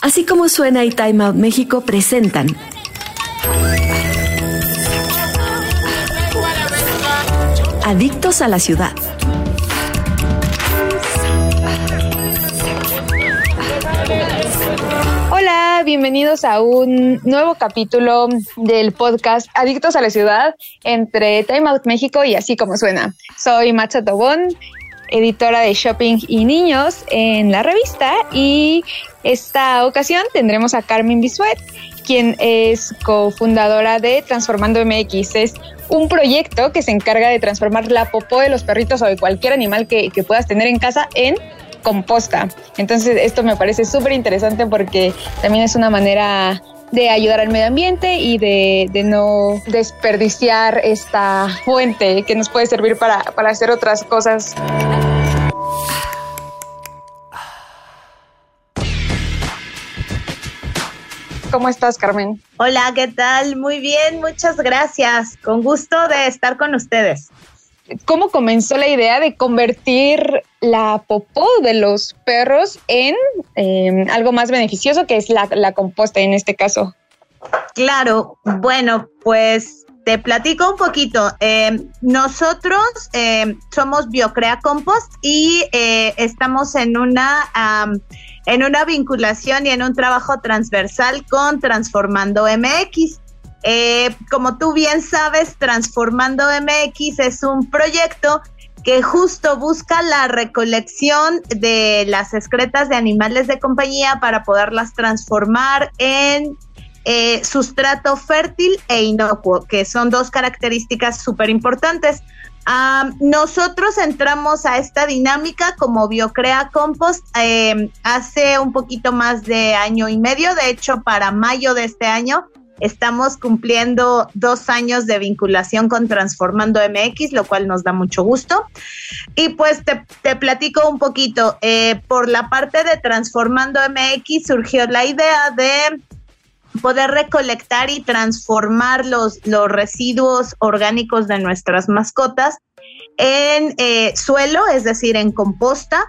Así como suena y Time Out México presentan Adictos a la ciudad. Hola, bienvenidos a un nuevo capítulo del podcast Adictos a la Ciudad entre Time Out México y así como suena. Soy Macha Tobón, editora de Shopping y Niños en la revista y esta ocasión tendremos a Carmen Bisuet, quien es cofundadora de Transformando MX. Es un proyecto que se encarga de transformar la popó de los perritos o de cualquier animal que, que puedas tener en casa en composta. Entonces esto me parece súper interesante porque también es una manera de ayudar al medio ambiente y de, de, no desperdiciar esta fuente que nos puede servir para, para hacer otras cosas. ¿Cómo estás, Carmen? Hola, ¿qué tal? Muy bien, muchas gracias. Con gusto de estar con ustedes. ¿Cómo comenzó la idea de convertir la popó de los perros en eh, algo más beneficioso, que es la, la composta en este caso? Claro, bueno, pues te platico un poquito. Eh, nosotros eh, somos Biocrea Compost y eh, estamos en una, en una vinculación y en un trabajo transversal con Transformando MX. Eh, como tú bien sabes, Transformando MX es un proyecto que justo busca la recolección de las excretas de animales de compañía para poderlas transformar en eh, sustrato fértil e inocuo, que son dos características súper importantes. Nosotros entramos a esta dinámica como Biocrea Compost eh, hace un poquito más de año y medio, de hecho para mayo de este año estamos cumpliendo dos años de vinculación con Transformando MX, lo cual nos da mucho gusto. Y pues te, platico un poquito, eh, por la parte de Transformando MX surgió la idea de poder recolectar y transformar los, los residuos orgánicos de nuestras mascotas en eh, suelo, es decir, en composta.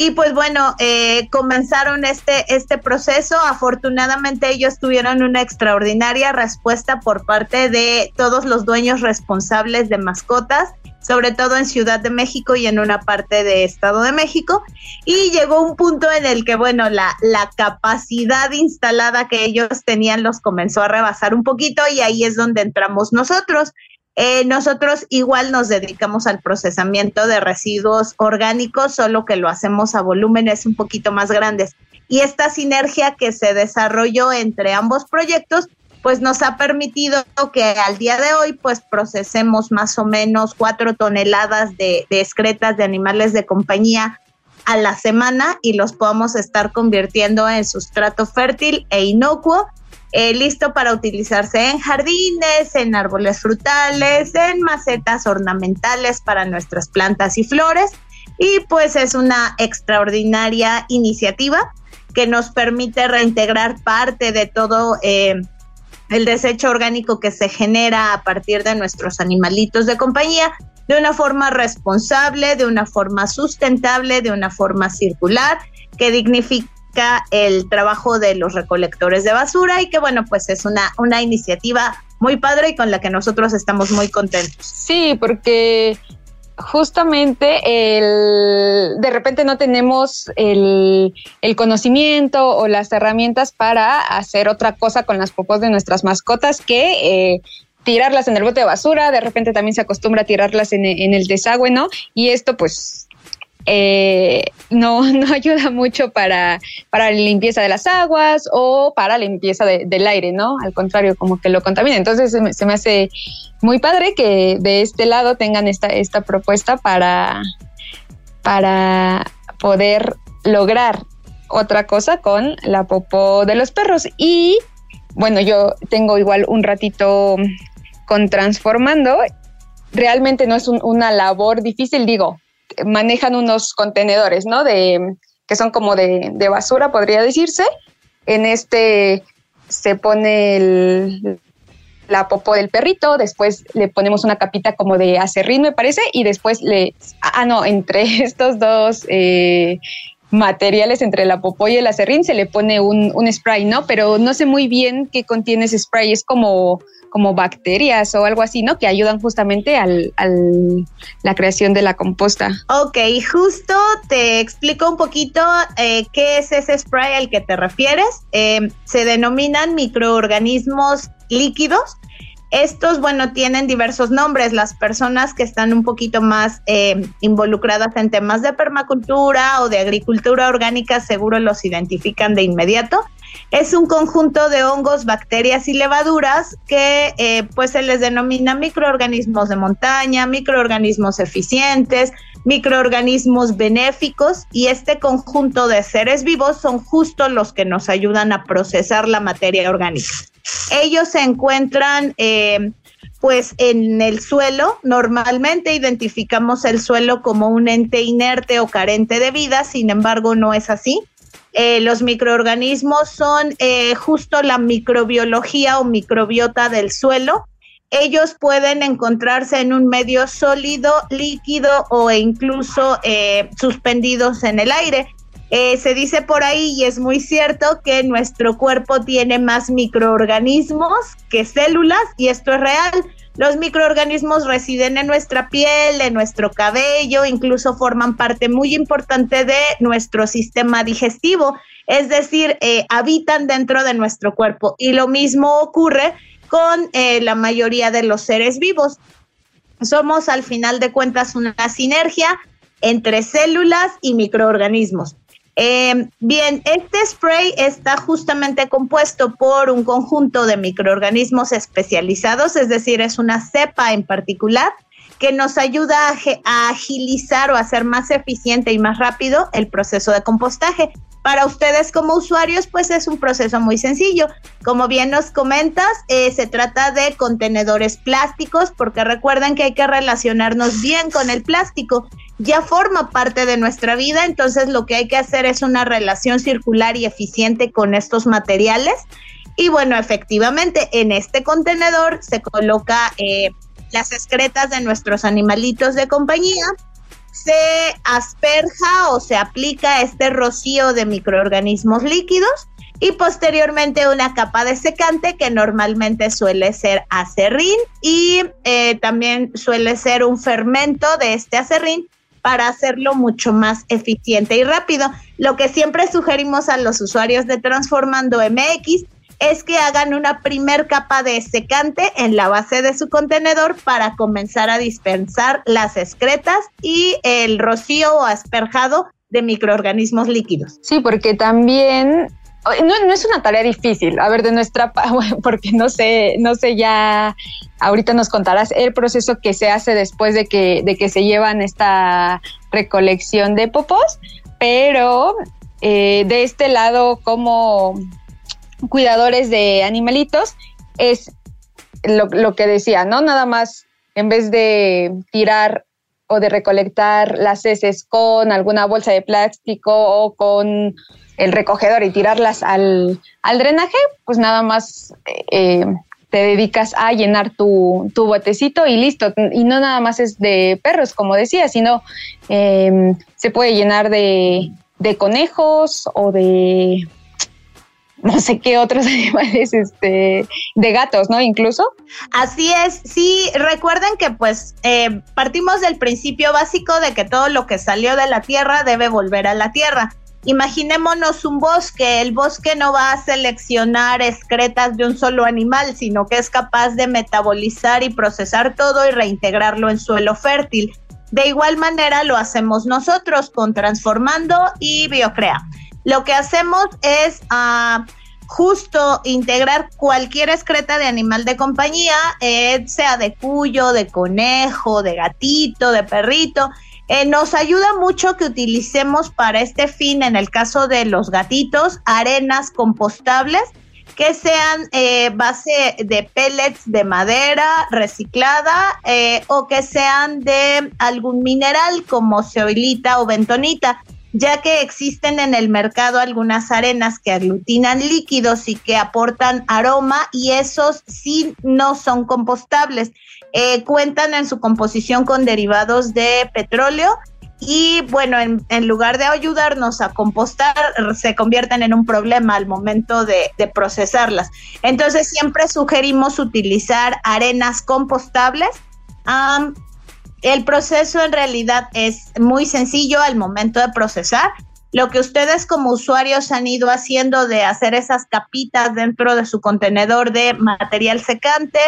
Y pues bueno, eh, comenzaron este, este proceso. Afortunadamente ellos tuvieron una extraordinaria respuesta por parte de todos los dueños responsables de mascotas sobre todo en Ciudad de México y en una parte de Estado de México. Y llegó un punto en el que, bueno, la, la capacidad instalada que ellos tenían los comenzó a rebasar un poquito y ahí es donde entramos nosotros. Eh, nosotros igual nos dedicamos al procesamiento de residuos orgánicos, solo que lo hacemos a volúmenes un poquito más grandes. Y esta sinergia que se desarrolló entre ambos proyectos pues nos ha permitido que al día de hoy pues procesemos más o menos cuatro toneladas de, de excretas de animales de compañía a la semana y los podamos estar convirtiendo en sustrato fértil e inocuo, eh, listo para utilizarse en jardines, en árboles frutales, en macetas ornamentales para nuestras plantas y flores. Y pues es una extraordinaria iniciativa que nos permite reintegrar parte de todo eh, el desecho orgánico que se genera a partir de nuestros animalitos de compañía de una forma responsable, de una forma sustentable, de una forma circular, que dignifica el trabajo de los recolectores de basura y que bueno, pues es una, una iniciativa muy padre y con la que nosotros estamos muy contentos. Sí, porque justamente el, de repente no tenemos el, el, conocimiento o las herramientas para hacer otra cosa con las popos de nuestras mascotas que eh, tirarlas en el bote de basura, de repente también se acostumbra a tirarlas en, en el desagüe, ¿no? Y esto pues eh, no, no ayuda mucho para, para la limpieza de las aguas o para la limpieza de, del aire, ¿no? Al contrario, como que lo contamina. Entonces se me, hace muy padre que de este lado tengan esta, esta propuesta para, para poder lograr otra cosa con la popó de los perros. Y bueno, yo tengo igual un ratito con Transformando. Realmente no es un, una labor difícil, digo, manejan unos contenedores, ¿no? De, que son como de, de basura, podría decirse. En este se pone el, la popó del perrito, después le ponemos una capita como de acerrín, me parece, y después le... Ah, no, entre estos dos eh, materiales entre la popó y el acerrín se le pone un, un, spray, ¿no? Pero no sé muy bien qué contiene ese spray, es como, como bacterias o algo así, ¿no? Que ayudan justamente al, al la creación de la composta. Ok, justo te explico un poquito eh, qué es ese spray al que te refieres. Eh, se denominan microorganismos líquidos estos, bueno, tienen diversos nombres. Las personas que están un poquito más eh, involucradas en temas de permacultura o de agricultura orgánica seguro los identifican de inmediato. Es un conjunto de hongos, bacterias y levaduras que eh, pues se les denomina microorganismos de montaña, microorganismos eficientes, microorganismos benéficos y este conjunto de seres vivos son justo los que nos ayudan a procesar la materia orgánica. Ellos se encuentran eh, pues en el suelo. Normalmente identificamos el suelo como un ente inerte o carente de vida, sin embargo no es así. Eh, los microorganismos son eh, justo la microbiología o microbiota del suelo. Ellos pueden encontrarse en un medio sólido, líquido o incluso suspendidos en el aire. Eh, se dice por ahí, y es muy cierto, que nuestro cuerpo tiene más microorganismos que células, y esto es real. Los microorganismos residen en nuestra piel, en nuestro cabello, incluso forman parte muy importante de nuestro sistema digestivo, es decir, eh, habitan dentro de nuestro cuerpo. Y lo mismo ocurre con eh, la mayoría de los seres vivos. Somos al final de cuentas una sinergia entre células y microorganismos. Eh, bien, este spray está justamente compuesto por un conjunto de microorganismos especializados, es decir, es una cepa en particular que nos ayuda a, agilizar o hacer más eficiente y más rápido el proceso de compostaje. Para ustedes como usuarios, pues es un proceso muy sencillo. Como bien nos comentas, eh, se trata de contenedores plásticos, porque recuerden que hay que relacionarnos bien con el plástico. Ya forma parte de nuestra vida, entonces lo que hay que hacer es una relación circular y eficiente con estos materiales. Y bueno, efectivamente, en este contenedor se coloca eh, las excretas de nuestros animalitos de compañía se asperja o se aplica este rocío de microorganismos líquidos y posteriormente una capa de secante que normalmente suele ser acerrín y eh, también suele ser un fermento de este acerrín para hacerlo mucho más eficiente y rápido. Lo que siempre sugerimos a los usuarios de Transformando MX es que hagan una primer capa de secante en la base de su contenedor para comenzar a dispensar las excretas y el rocío o asperjado de microorganismos líquidos. Sí, porque también no, es una tarea difícil. A ver, de nuestra porque no sé, no sé ya. Ahorita nos contarás el proceso que se hace después de que, de que se llevan esta recolección de popos, pero eh, de este lado, como cuidadores de animalitos, es lo, que decía, ¿no? Nada más, en vez de tirar o de recolectar las heces con alguna bolsa de plástico o con el recogedor y tirarlas al, drenaje, pues nada más eh, te dedicas a llenar tu, botecito y listo. Y no nada más es de perros, como decía, sino em, se puede llenar de conejos o de no sé qué otros animales, este, de gatos, ¿no? Incluso. Así es, sí, recuerden que pues eh, partimos del principio básico de que todo lo que salió de la tierra debe volver a la tierra. Imaginémonos un bosque, el bosque no va a seleccionar excretas de un solo animal, sino que es capaz de metabolizar y procesar todo y reintegrarlo en suelo fértil. De igual manera lo hacemos nosotros con Transformando y Biocrea. Lo que hacemos es uh, justo integrar cualquier excreta de animal de compañía, eh, sea de cuyo, de conejo, de gatito, de perrito. Eh, nos ayuda mucho que utilicemos para este fin, en el caso de los gatitos, arenas compostables que sean eh, base de pellets de madera reciclada o que sean de algún mineral como ceolita o bentonita ya que existen en el mercado algunas arenas que aglutinan líquidos y que aportan aroma y esos sí no son compostables. Eh, cuentan en su composición con derivados de petróleo y bueno, en, lugar de ayudarnos a compostar, se convierten en un problema al momento de, procesarlas. Entonces siempre sugerimos utilizar arenas compostables. El proceso en realidad es muy sencillo al momento de procesar. Lo que ustedes como usuarios han ido haciendo de hacer esas capitas dentro de su contenedor de material secante,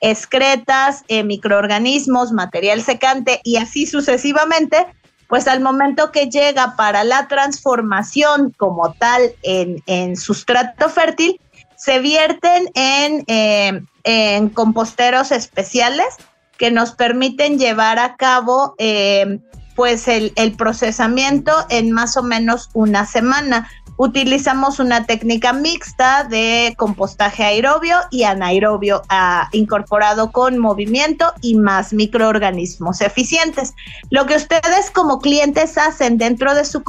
excretas, eh, microorganismos, material secante y así sucesivamente, pues al momento que llega para la transformación como tal en, sustrato fértil, se vierten en, eh, en, composteros especiales que nos permiten llevar a cabo eh, pues el, procesamiento en más o menos una semana utilizamos una técnica mixta de compostaje aerobio y anaerobio ah, incorporado con movimiento y más microorganismos eficientes. Lo que ustedes como clientes hacen dentro de su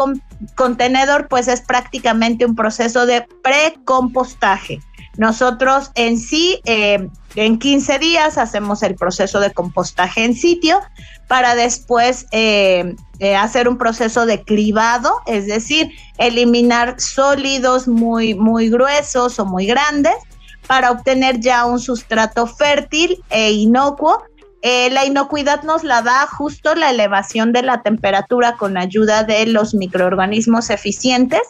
contenedor pues es prácticamente un proceso de precompostaje. Nosotros en sí, eh, en 15 días hacemos el proceso de compostaje en sitio para después eh, eh, hacer un proceso de cribado, es decir, eliminar sólidos muy, muy gruesos o muy grandes para obtener ya un sustrato fértil e inocuo. la inocuidad nos la da justo la elevación de la temperatura con ayuda de los microorganismos eficientes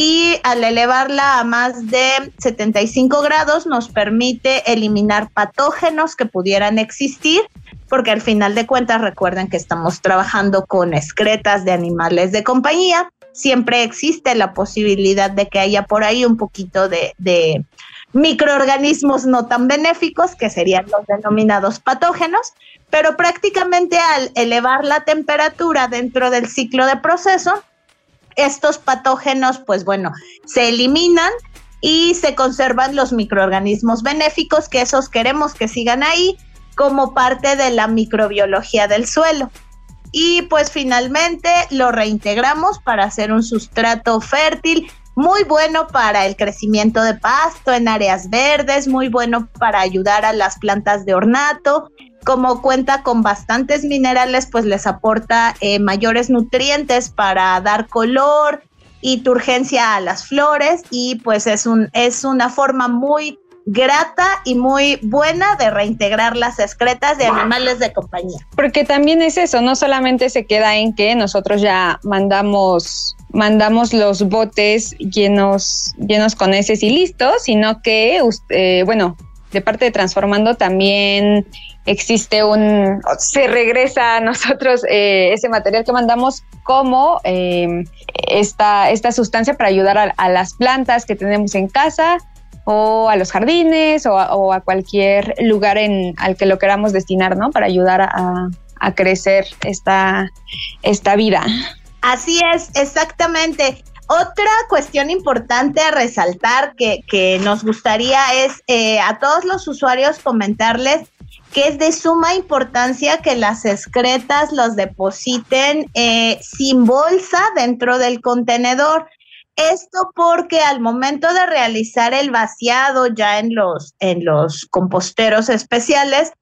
y al elevarla a más de 75 grados nos permite eliminar patógenos que pudieran existir, porque al final de cuentas recuerden que estamos trabajando con excretas de animales de compañía, siempre existe la posibilidad de que haya por ahí un poquito de, microorganismos no tan benéficos, que serían los denominados patógenos, pero prácticamente al elevar la temperatura dentro del ciclo de proceso, estos patógenos, pues bueno, se eliminan y se conservan los microorganismos benéficos, que esos queremos que sigan ahí como parte de la microbiología del suelo. Y pues finalmente lo reintegramos para hacer un sustrato fértil, muy bueno para el crecimiento de pasto en áreas verdes, muy bueno para ayudar a las plantas de ornato como cuenta con bastantes minerales, pues les aporta eh, mayores nutrientes para dar color y turgencia a las flores y pues es, un, es una forma muy grata y muy buena de reintegrar las excretas de animales de compañía. Porque también es eso, no solamente se queda en que nosotros ya mandamos mandamos los botes llenos llenos con heces y listos, sino que eh, bueno, de parte de Transformando también existe un, se regresa a nosotros eh, ese material que mandamos como em, esta, esta sustancia para ayudar a, las plantas que tenemos en casa o a los jardines o a, cualquier lugar en, al que lo queramos destinar, ¿no? Para ayudar a, crecer esta, esta vida. Así es, exactamente. Otra cuestión importante a resaltar que, nos gustaría es eh, a todos los usuarios comentarles que es de suma importancia que las excretas los depositen eh, sin bolsa dentro del contenedor. Esto porque al momento de realizar el vaciado ya en los, en los composteros especiales,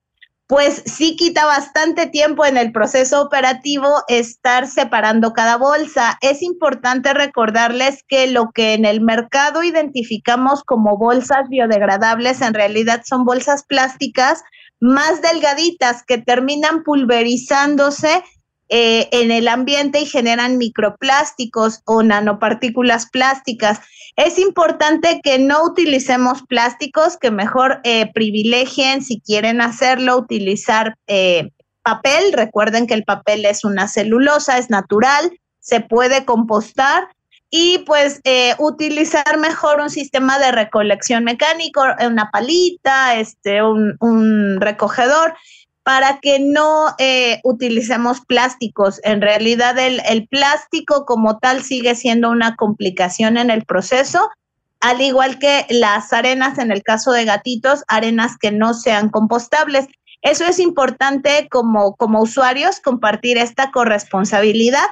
pues sí quita bastante tiempo en el proceso operativo estar separando cada bolsa. Es importante recordarles que lo que en el mercado identificamos como bolsas biodegradables en realidad son bolsas plásticas más delgaditas que terminan pulverizándose eh, en el ambiente y generan microplásticos o nanopartículas plásticas. Es importante que no utilicemos plásticos, que mejor eh, privilegien, si quieren hacerlo, utilizar eh, papel. Recuerden que el papel es una celulosa, es natural, se puede compostar y pues eh, utilizar mejor un sistema de recolección mecánico, una palita, este, un, recogedor, para que no eh, utilicemos plásticos. En realidad el, el, plástico como tal sigue siendo una complicación en el proceso, al igual que las arenas en el caso de gatitos, arenas que no sean compostables. Eso es importante como, como usuarios compartir esta corresponsabilidad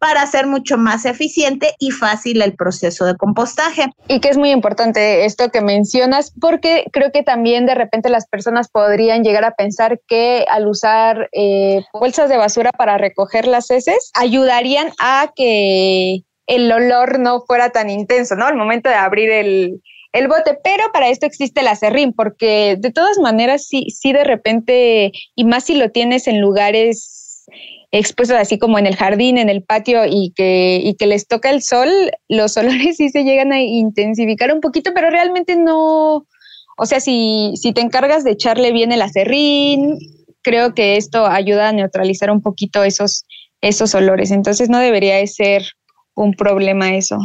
para hacer mucho más eficiente y fácil el proceso de compostaje. Y que es muy importante esto que mencionas, porque creo que también de repente las personas podrían llegar a pensar que al usar eh, bolsas de basura para recoger las heces, ayudarían a que el olor no fuera tan intenso, ¿no? Al momento de abrir el, el bote, pero para esto existe la serrín, porque de todas maneras, sí, sí de repente, y más si lo tienes en lugares expuestos así como en el jardín, en el patio y que, y que les toca el sol, los olores sí se llegan a intensificar un poquito, pero realmente no, o sea, si, si te encargas de echarle bien el acerrín, creo que esto ayuda a neutralizar un poquito esos, esos olores. Entonces no debería de ser un problema eso.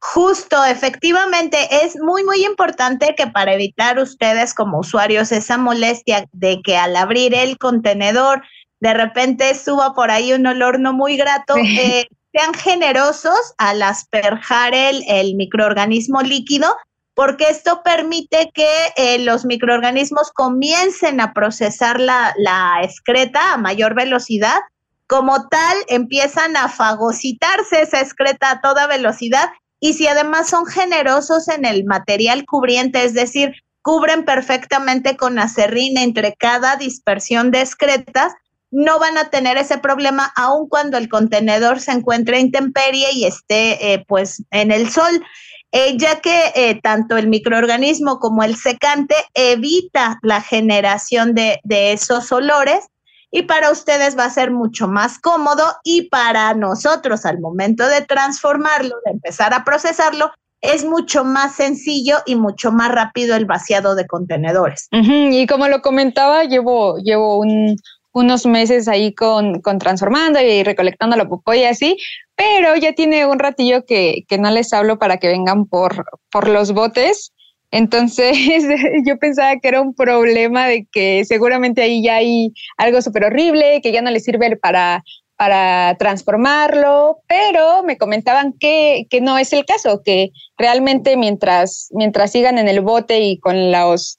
Justo, efectivamente, es muy, muy importante que para evitar ustedes como usuarios esa molestia de que al abrir el contenedor de repente suba por ahí un olor no muy grato, eh, sean generosos al asperjar el, el, microorganismo líquido, porque esto permite que eh, los microorganismos comiencen a procesar la, la excreta a mayor velocidad. Como tal, empiezan a fagocitarse esa excreta a toda velocidad y si además son generosos en el material cubriente, es decir, cubren perfectamente con acerrín entre cada dispersión de excretas, no van a tener ese problema aun cuando el contenedor se encuentre intemperie y esté eh, pues en el sol, eh, ya que eh, tanto el microorganismo como el secante evita la generación de, de esos olores y para ustedes va a ser mucho más cómodo y para nosotros al momento de transformarlo, de empezar a procesarlo, es mucho más sencillo y mucho más rápido el vaciado de contenedores. Y como lo comentaba, llevo, llevo un, unos meses ahí con, con transformando y recolectando la popó y así, pero ya tiene un ratillo que, que no les hablo para que vengan por, por los botes. Entonces yo pensaba que era un problema de que seguramente ahí ya hay algo súper horrible, que ya no les sirve para, para transformarlo, pero me comentaban que, que, no es el caso, que realmente mientras, mientras sigan en el bote y con los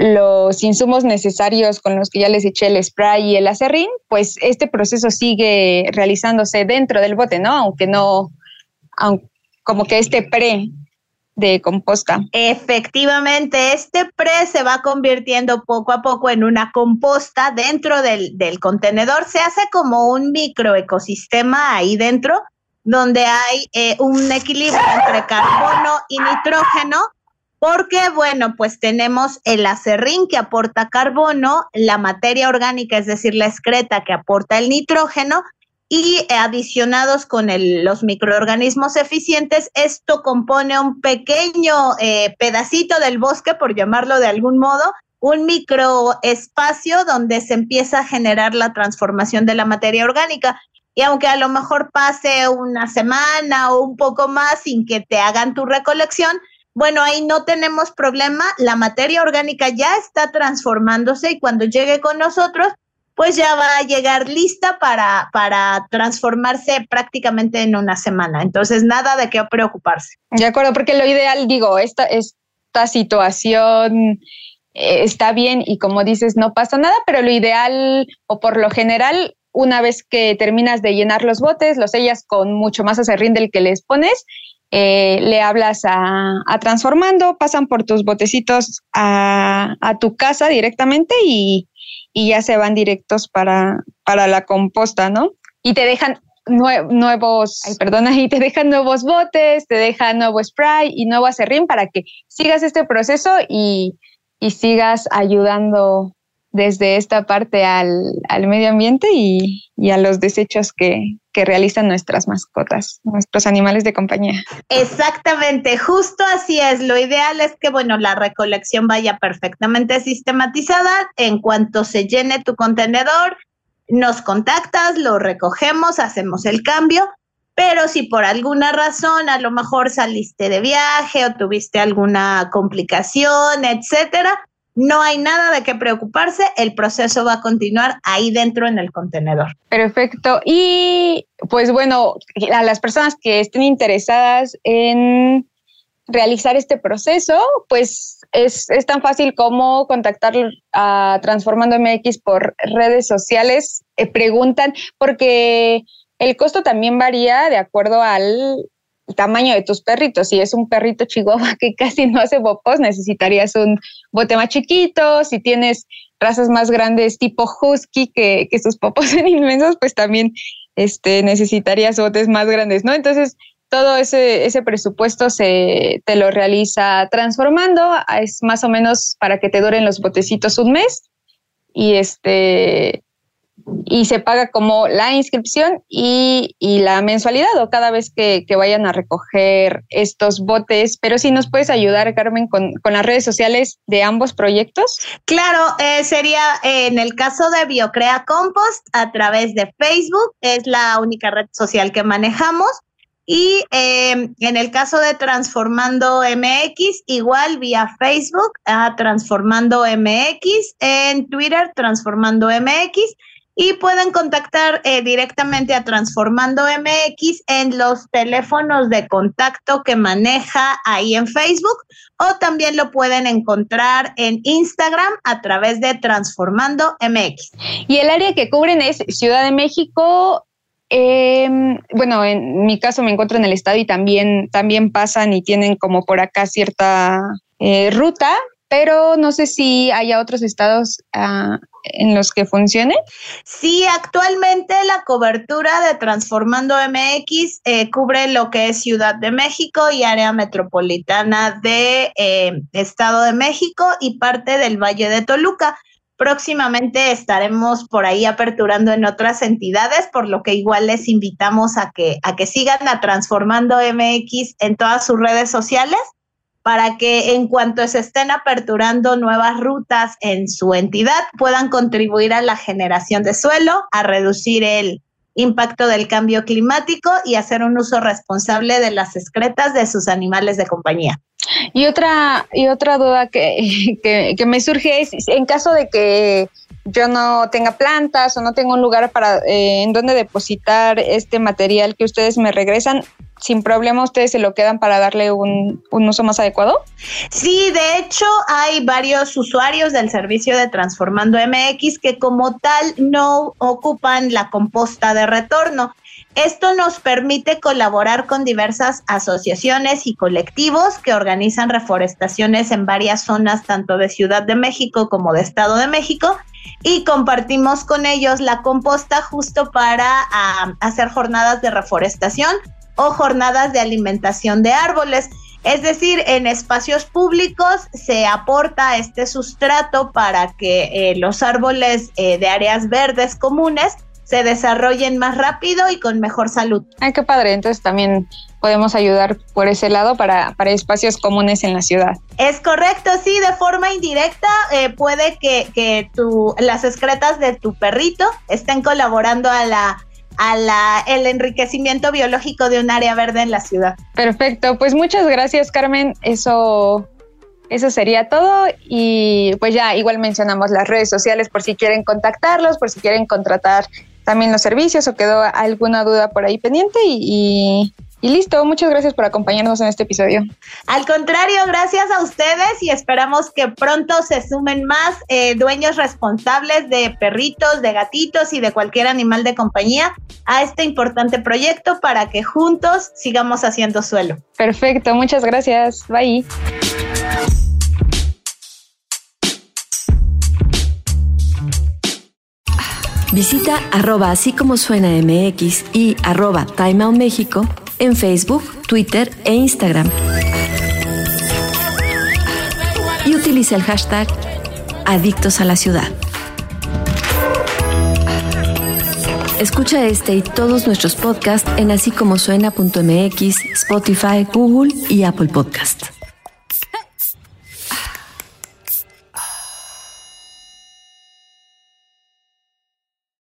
los insumos necesarios con los que ya les eché el spray y el acerrín, pues este proceso sigue realizándose dentro del bote, ¿no? Aunque no, como que este pre de composta. Efectivamente, este pre se va convirtiendo poco a poco en una composta dentro del, del contenedor. Se hace como un microecosistema ahí dentro, donde hay eh, un equilibrio entre carbono y nitrógeno porque, bueno, pues tenemos el acerrín que aporta carbono, la materia orgánica, es decir, la excreta que aporta el nitrógeno, y adicionados con los microorganismos eficientes, esto compone un pequeño eh, pedacito del bosque, por llamarlo de algún modo, un microespacio donde se empieza a generar la transformación de la materia orgánica. Y aunque a lo mejor pase una semana o un poco más sin que te hagan tu recolección, bueno, ahí no tenemos problema, la materia orgánica ya está transformándose y cuando llegue con nosotros, pues ya va a llegar lista para, para transformarse prácticamente en una semana. Entonces, nada de qué preocuparse. De acuerdo, porque lo ideal, digo, esta, esta situación eh, está bien y como dices, no pasa nada, pero lo ideal o por lo general, una vez que terminas de llenar los botes, los sellas con mucho más acerrín del que les pones eh, le hablas a, Transformando, pasan por tus botecitos a, tu casa directamente y, ya se van directos para, para la composta, ¿no? Y te dejan nuevos, ay, perdona, y te dejan nuevos botes, te dejan nuevo spray y nuevo acerrín para que sigas este proceso y, y sigas ayudando desde esta parte al, medio ambiente y, a los desechos que, que, realizan nuestras mascotas, nuestros animales de compañía. Exactamente, justo así es. Lo ideal es que, bueno, la recolección vaya perfectamente sistematizada. En cuanto se llene tu contenedor, nos contactas, lo recogemos, hacemos el cambio. Pero si por alguna razón a lo mejor saliste de viaje o tuviste alguna complicación, etcétera, no hay nada de qué preocuparse, el proceso va a continuar ahí dentro en el contenedor. Perfecto. Y pues bueno, a las personas que estén interesadas en realizar este proceso, pues es, tan fácil como contactar a Transformando MX por redes sociales, eh, preguntan, porque el costo también varía de acuerdo al tamaño de tus perritos. Si es un perrito chihuahua que casi no hace popos, necesitarías un bote más chiquito. Si tienes razas más grandes tipo husky que, que sus popos son inmensos, pues también este, necesitarías botes más grandes, ¿no? Entonces, todo ese, ese presupuesto se te lo realiza transformando, es más o menos para que te duren los botecitos un mes y este y se paga como la inscripción y, la mensualidad o cada vez que, vayan a recoger estos botes. Pero si nos puedes ayudar, Carmen, con, las redes sociales de ambos proyectos. Claro, eh, sería en el caso de Biocrea Compost a través de Facebook, es la única red social que manejamos. Y em, en el caso de Transformando MX, igual vía Facebook a Transformando MX, en Twitter Transformando MX y pueden contactar eh, directamente a Transformando MX en los teléfonos de contacto que maneja ahí en Facebook o también lo pueden encontrar en Instagram a través de Transformando MX. Y el área que cubren es Ciudad de México. Em, bueno, en mi caso me encuentro en el estado y también, también pasan y tienen como por acá cierta eh, ruta, pero no sé si haya otros estados uh, en los que funcione? Sí, actualmente la cobertura de Transformando MX eh, cubre lo que es Ciudad de México y área metropolitana de eh, Estado de México y parte del Valle de Toluca. Próximamente estaremos por ahí aperturando en otras entidades, por lo que igual les invitamos a que, a que sigan a Transformando MX en todas sus redes sociales para que en cuanto se estén aperturando nuevas rutas en su entidad puedan contribuir a la generación de suelo, a reducir el impacto del cambio climático y hacer un uso responsable de las excretas de sus animales de compañía. Y otra, y otra duda que, que, me surge es, en caso de que yo no tenga plantas o no tengo un lugar para eh, en donde depositar este material que ustedes me regresan, sin problema ustedes se lo quedan para darle un, uso más adecuado? Sí, de hecho hay varios usuarios del servicio de Transformando MX que como tal no ocupan la composta de retorno. Esto nos permite colaborar con diversas asociaciones y colectivos que organizan reforestaciones en varias zonas tanto de Ciudad de México como de Estado de México y compartimos con ellos la composta justo para ah, hacer jornadas de reforestación o jornadas de alimentación de árboles. Es decir, en espacios públicos se aporta este sustrato para que eh, los árboles eh, de áreas verdes comunes se desarrollen más rápido y con mejor salud. Ay, qué padre. Entonces también podemos ayudar por ese lado para, para espacios comunes en la ciudad. Es correcto, sí, de forma indirecta eh, puede que, que tu, las excretas de tu perrito estén colaborando a la a la, el enriquecimiento biológico de un área verde en la ciudad. Perfecto, pues muchas gracias Carmen, eso, eso sería todo y pues ya igual mencionamos las redes sociales por si quieren contactarlos, por si quieren contratar también los servicios o quedó alguna duda por ahí pendiente y y listo, muchas gracias por acompañarnos en este episodio. Al contrario, gracias a ustedes y esperamos que pronto se sumen más eh, dueños responsables de perritos, de gatitos y de cualquier animal de compañía a este importante proyecto para que juntos sigamos haciendo suelo. Perfecto, muchas gracias. Bye. Visita arroba así como suena MX y arroba Time Out México en Facebook, Twitter e Instagram. Y utiliza el hashtag Adictos a la Ciudad. Escucha este y todos nuestros podcasts en así como suena.mx, Spotify, Google y Apple Podcast.